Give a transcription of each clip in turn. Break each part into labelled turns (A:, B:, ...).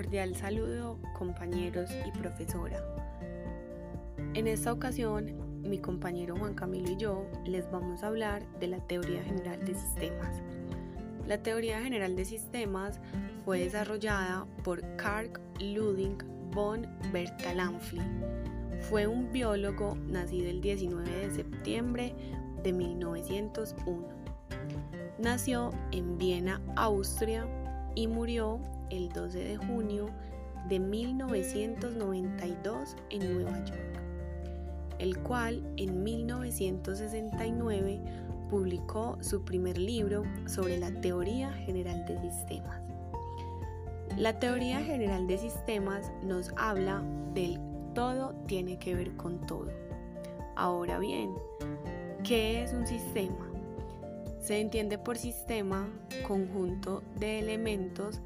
A: Cordial saludo compañeros y profesora. En esta ocasión, mi compañero Juan Camilo y yo les vamos a hablar de la teoría general de sistemas. La teoría general de sistemas fue desarrollada por Karl Ludwig von Bertalanffy. Fue un biólogo nacido el 19 de septiembre de 1901. Nació en Viena, Austria y murió el 12 de junio de 1992 en Nueva York, el cual en 1969 publicó su primer libro sobre la teoría general de sistemas. La teoría general de sistemas nos habla del todo tiene que ver con todo. Ahora bien, ¿qué es un sistema? Se entiende por sistema conjunto de elementos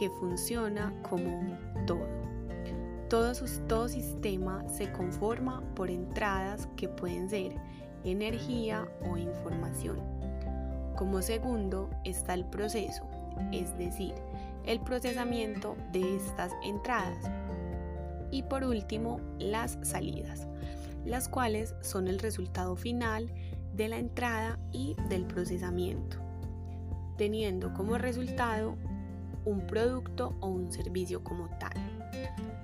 A: que funciona como un todo. Todo, todo sistema se conforma por entradas que pueden ser energía o información. Como segundo está el proceso, es decir, el procesamiento de estas entradas. Y por último, las salidas, las cuales son el resultado final de la entrada y del procesamiento, teniendo como resultado un producto o un servicio como tal,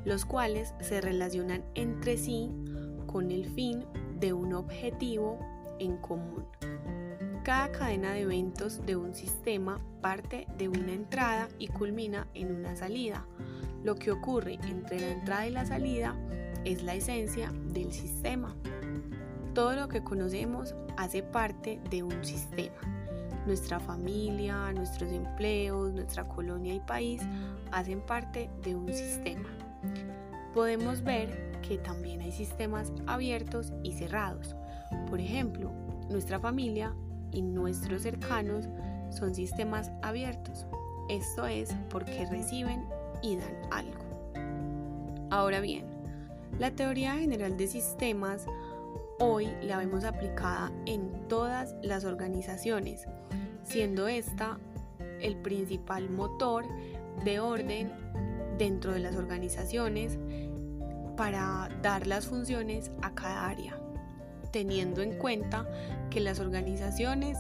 A: los cuales se relacionan entre sí con el fin de un objetivo en común. Cada cadena de eventos de un sistema parte de una entrada y culmina en una salida. Lo que ocurre entre la entrada y la salida es la esencia del sistema. Todo lo que conocemos hace parte de un sistema nuestra familia, nuestros empleos, nuestra colonia y país hacen parte de un sistema. Podemos ver que también hay sistemas abiertos y cerrados. Por ejemplo, nuestra familia y nuestros cercanos son sistemas abiertos. Esto es porque reciben y dan algo. Ahora bien, la teoría general de sistemas hoy la vemos aplicada en todas las organizaciones, siendo esta el principal motor de orden dentro de las organizaciones para dar las funciones a cada área, teniendo en cuenta que las organizaciones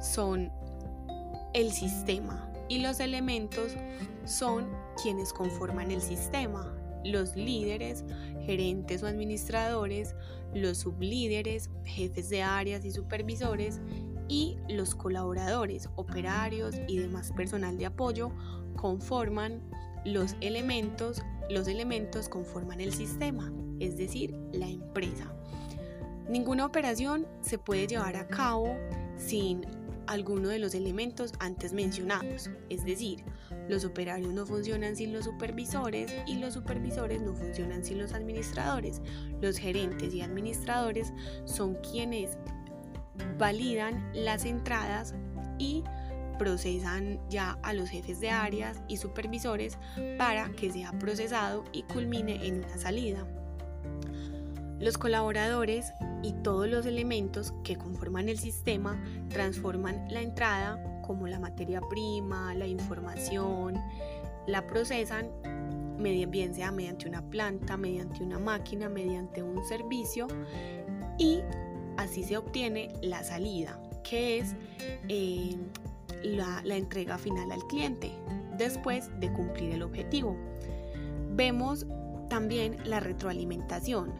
A: son el sistema y los elementos son quienes conforman el sistema, los líderes, gerentes o administradores, los sublíderes, jefes de áreas y supervisores y los colaboradores, operarios y demás personal de apoyo conforman los elementos, los elementos conforman el sistema, es decir, la empresa. Ninguna operación se puede llevar a cabo sin alguno de los elementos antes mencionados, es decir, los operarios no funcionan sin los supervisores y los supervisores no funcionan sin los administradores. Los gerentes y administradores son quienes validan las entradas y procesan ya a los jefes de áreas y supervisores para que sea procesado y culmine en una salida. Los colaboradores y todos los elementos que conforman el sistema transforman la entrada como la materia prima, la información, la procesan bien sea mediante una planta, mediante una máquina, mediante un servicio y así se obtiene la salida, que es eh, la, la entrega final al cliente después de cumplir el objetivo. Vemos también la retroalimentación,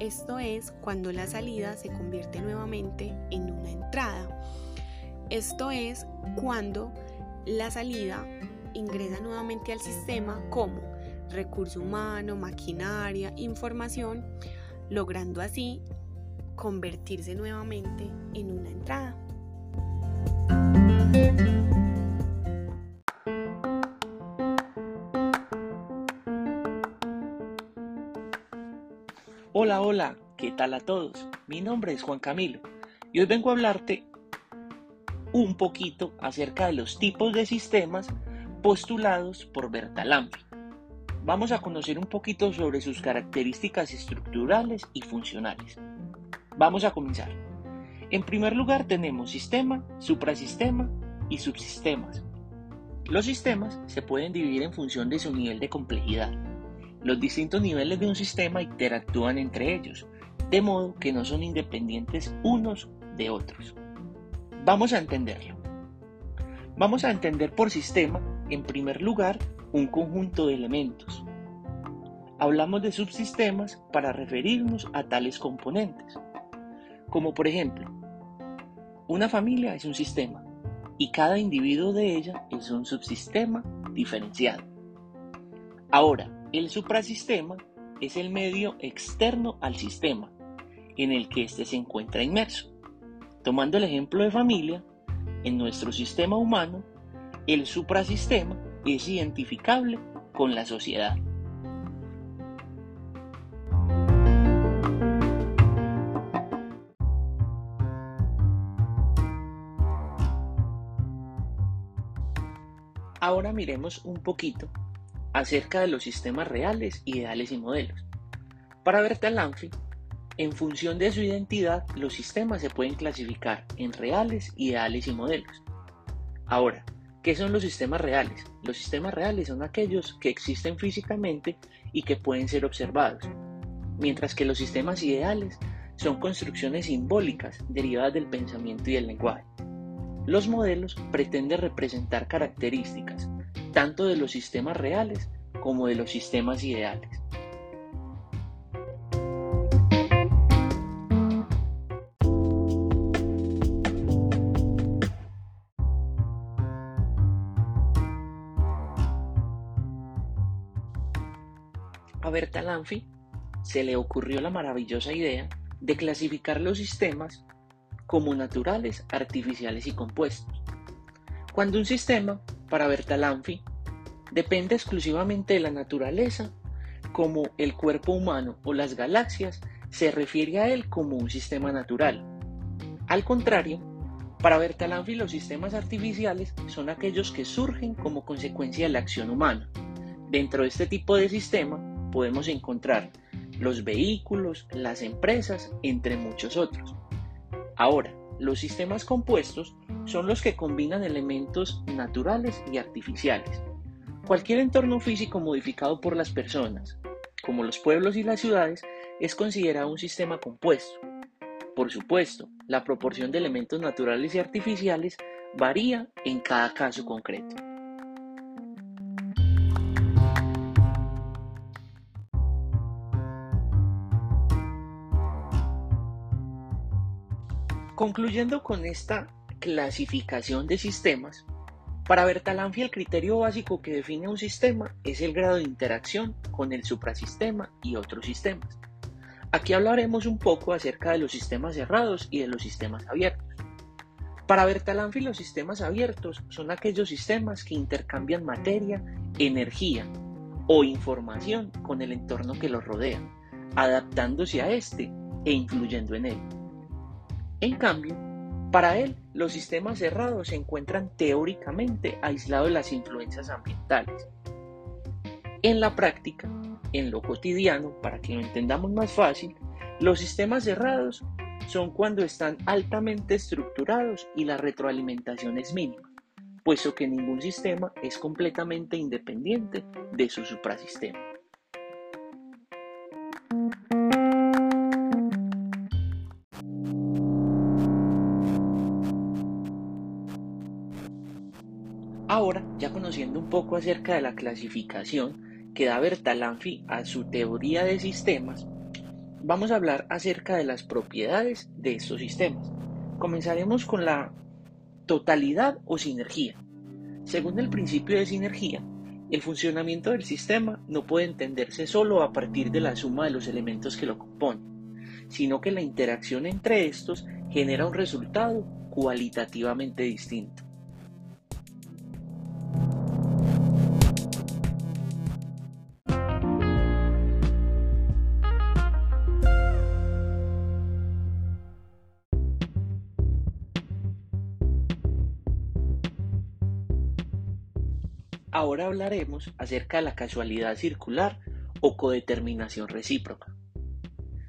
A: esto es cuando la salida se convierte nuevamente en una entrada. Esto es cuando la salida ingresa nuevamente al sistema como recurso humano, maquinaria, información, logrando así convertirse nuevamente en una entrada.
B: Hola, hola, ¿qué tal a todos? Mi nombre es Juan Camilo y hoy vengo a hablarte un poquito acerca de los tipos de sistemas postulados por Bertalanffy. Vamos a conocer un poquito sobre sus características estructurales y funcionales. Vamos a comenzar. En primer lugar tenemos sistema, suprasistema y subsistemas. Los sistemas se pueden dividir en función de su nivel de complejidad. Los distintos niveles de un sistema interactúan entre ellos, de modo que no son independientes unos de otros. Vamos a entenderlo. Vamos a entender por sistema, en primer lugar, un conjunto de elementos. Hablamos de subsistemas para referirnos a tales componentes, como por ejemplo, una familia es un sistema y cada individuo de ella es un subsistema diferenciado. Ahora, el suprasistema es el medio externo al sistema en el que éste se encuentra inmerso. Tomando el ejemplo de familia, en nuestro sistema humano, el suprasistema es identificable con la sociedad. Ahora miremos un poquito acerca de los sistemas reales, ideales y modelos. Para Bertalanffy, en función de su identidad, los sistemas se pueden clasificar en reales, ideales y modelos. Ahora, ¿qué son los sistemas reales? Los sistemas reales son aquellos que existen físicamente y que pueden ser observados, mientras que los sistemas ideales son construcciones simbólicas derivadas del pensamiento y del lenguaje. Los modelos pretenden representar características tanto de los sistemas reales como de los sistemas ideales. A Bertalanffy se le ocurrió la maravillosa idea de clasificar los sistemas como naturales, artificiales y compuestos. Cuando un sistema, para Bertalanffy, depende exclusivamente de la naturaleza, como el cuerpo humano o las galaxias, se refiere a él como un sistema natural. Al contrario, para Bertalanffy los sistemas artificiales son aquellos que surgen como consecuencia de la acción humana. Dentro de este tipo de sistema podemos encontrar los vehículos, las empresas, entre muchos otros. Ahora, los sistemas compuestos son los que combinan elementos naturales y artificiales. Cualquier entorno físico modificado por las personas, como los pueblos y las ciudades, es considerado un sistema compuesto. Por supuesto, la proporción de elementos naturales y artificiales varía en cada caso concreto. Concluyendo con esta clasificación de sistemas, para Bertalanffy el criterio básico que define un sistema es el grado de interacción con el suprasistema y otros sistemas. Aquí hablaremos un poco acerca de los sistemas cerrados y de los sistemas abiertos. Para Bertalanffy los sistemas abiertos son aquellos sistemas que intercambian materia, energía o información con el entorno que los rodea, adaptándose a este e influyendo en él. En cambio, para él, los sistemas cerrados se encuentran teóricamente aislados de las influencias ambientales. En la práctica, en lo cotidiano, para que lo entendamos más fácil, los sistemas cerrados son cuando están altamente estructurados y la retroalimentación es mínima, puesto que ningún sistema es completamente independiente de su suprasistema. Conociendo un poco acerca de la clasificación que da Bertalanffy a su teoría de sistemas, vamos a hablar acerca de las propiedades de estos sistemas. Comenzaremos con la totalidad o sinergia. Según el principio de sinergia, el funcionamiento del sistema no puede entenderse solo a partir de la suma de los elementos que lo componen, sino que la interacción entre estos genera un resultado cualitativamente distinto. Ahora hablaremos acerca de la casualidad circular o codeterminación recíproca.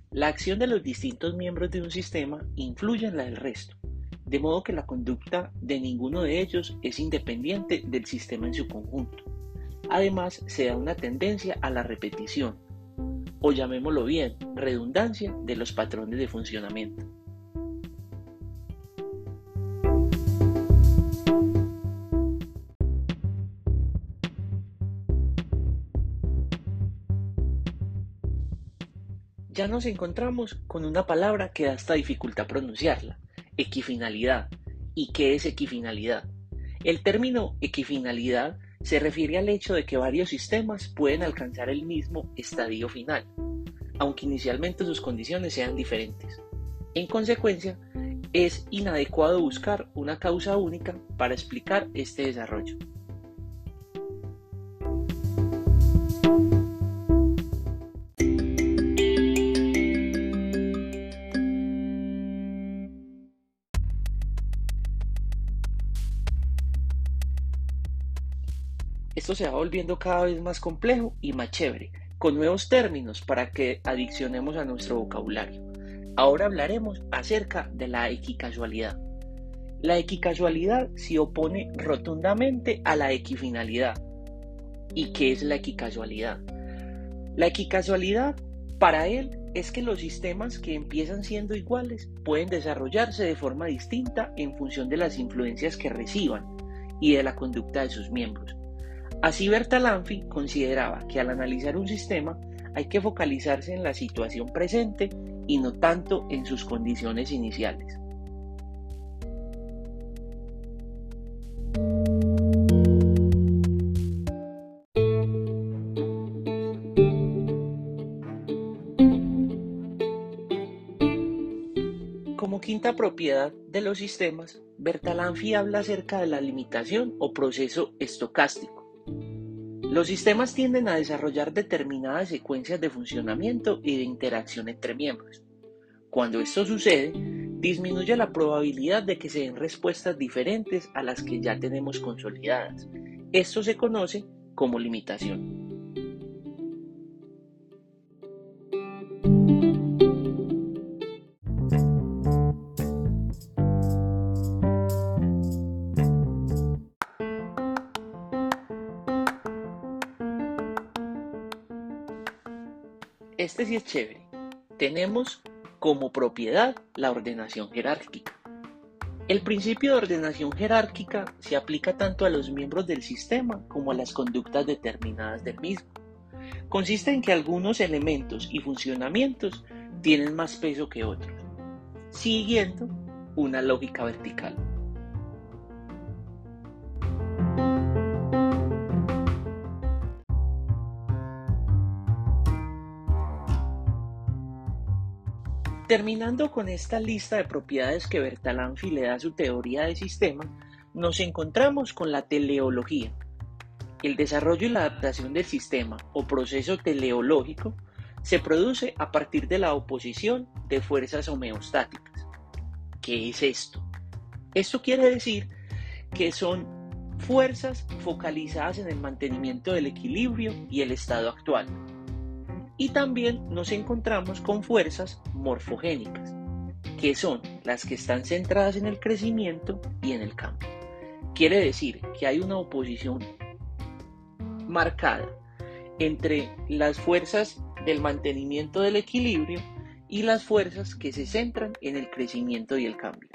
B: La acción de los distintos miembros de un sistema influye en la del resto, de modo que la conducta de ninguno de ellos es independiente del sistema en su conjunto. Además, se da una tendencia a la repetición, o llamémoslo bien, redundancia de los patrones de funcionamiento. Ya nos encontramos con una palabra que da esta dificultad pronunciarla, equifinalidad. ¿Y qué es equifinalidad? El término equifinalidad se refiere al hecho de que varios sistemas pueden alcanzar el mismo estadio final, aunque inicialmente sus condiciones sean diferentes. En consecuencia, es inadecuado buscar una causa única para explicar este desarrollo. Esto se va volviendo cada vez más complejo y más chévere, con nuevos términos para que adiccionemos a nuestro vocabulario. Ahora hablaremos acerca de la equicasualidad. La equicasualidad se opone rotundamente a la equifinalidad. ¿Y qué es la equicasualidad? La equicasualidad para él es que los sistemas que empiezan siendo iguales pueden desarrollarse de forma distinta en función de las influencias que reciban y de la conducta de sus miembros. Así Bertalanffy consideraba que al analizar un sistema hay que focalizarse en la situación presente y no tanto en sus condiciones iniciales. Como quinta propiedad de los sistemas, Bertalanffy habla acerca de la limitación o proceso estocástico los sistemas tienden a desarrollar determinadas secuencias de funcionamiento y de interacción entre miembros. Cuando esto sucede, disminuye la probabilidad de que se den respuestas diferentes a las que ya tenemos consolidadas. Esto se conoce como limitación. Es chévere. Tenemos como propiedad la ordenación jerárquica. El principio de ordenación jerárquica se aplica tanto a los miembros del sistema como a las conductas determinadas del mismo. Consiste en que algunos elementos y funcionamientos tienen más peso que otros, siguiendo una lógica vertical. Terminando con esta lista de propiedades que Bertalanffy le da a su teoría de sistema, nos encontramos con la teleología. El desarrollo y la adaptación del sistema o proceso teleológico se produce a partir de la oposición de fuerzas homeostáticas. ¿Qué es esto? Esto quiere decir que son fuerzas focalizadas en el mantenimiento del equilibrio y el estado actual, y también nos encontramos con fuerzas morfogénicas, que son las que están centradas en el crecimiento y en el cambio. Quiere decir que hay una oposición marcada entre las fuerzas del mantenimiento del equilibrio y las fuerzas que se centran en el crecimiento y el cambio.